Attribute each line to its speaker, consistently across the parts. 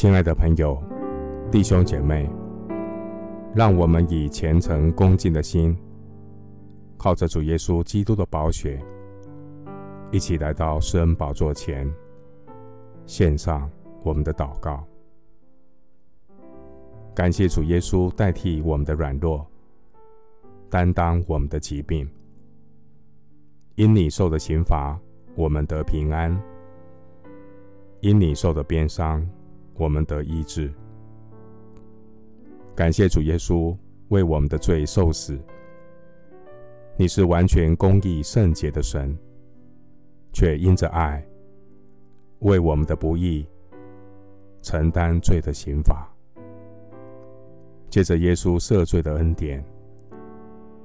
Speaker 1: 亲爱的朋友、弟兄姐妹，让我们以虔诚恭敬的心，靠着主耶稣基督的宝血，一起来到施恩宝座前，献上我们的祷告。感谢主耶稣代替我们的软弱，担当我们的疾病，因你受的刑罚，我们得平安；因你受的鞭伤，我们得医治。感谢主耶稣为我们的罪受死。你是完全公义圣洁的神，却因着爱，为我们的不义承担罪的刑罚。借着耶稣赦罪的恩典，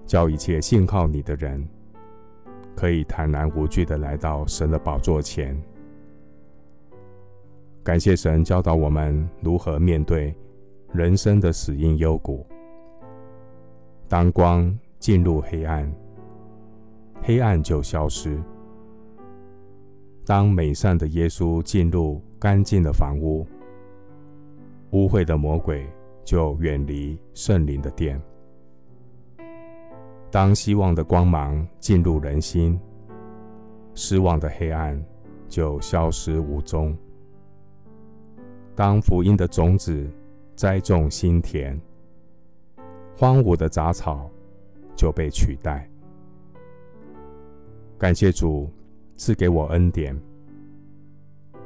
Speaker 1: 叫一切信靠你的人，可以坦然无惧的来到神的宝座前。感谢神教导我们如何面对人生的死荫幽谷。当光进入黑暗，黑暗就消失；当美善的耶稣进入干净的房屋，污秽的魔鬼就远离圣灵的殿。当希望的光芒进入人心，失望的黑暗就消失无踪。当福音的种子栽种心田，荒芜的杂草就被取代。感谢主赐给我恩典。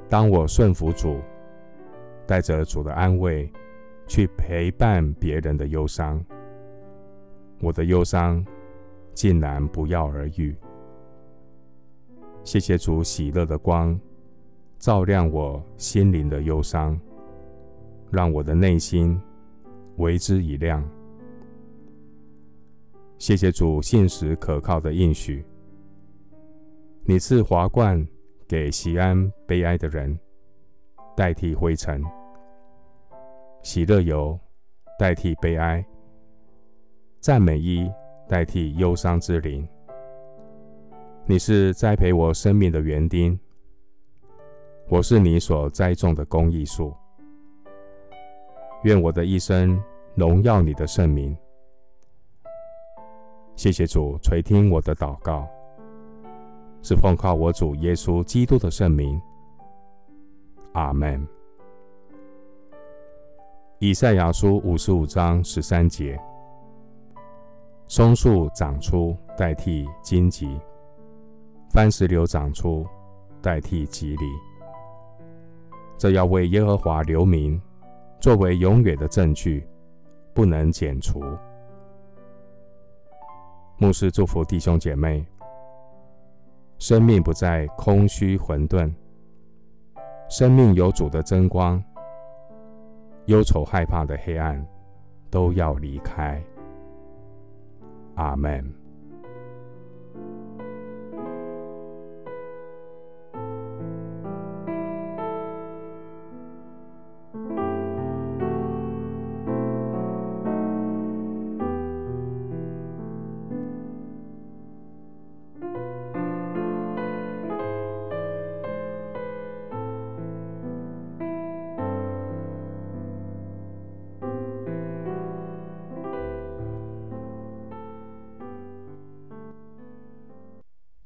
Speaker 1: 当我顺服主，带着主的安慰去陪伴别人的忧伤，我的忧伤竟然不药而愈。谢谢主喜乐的光。照亮我心灵的忧伤，让我的内心为之一亮。谢谢主信实可靠的应许，你赐华冠给喜安悲哀的人，代替灰尘；喜乐油代替悲哀，赞美衣代替忧伤之灵。你是栽培我生命的园丁。我是你所栽种的公益树，愿我的一生荣耀你的圣名。谢谢主垂听我的祷告，是奉靠我主耶稣基督的圣名。阿门。以赛亚书五十五章十三节：松树长出代替荆棘，番石榴长出代替蒺藜。这要为耶和华留名，作为永远的证据，不能剪除。牧师祝福弟兄姐妹，生命不再空虚混沌，生命有主的真光，忧愁害怕的黑暗都要离开。阿门。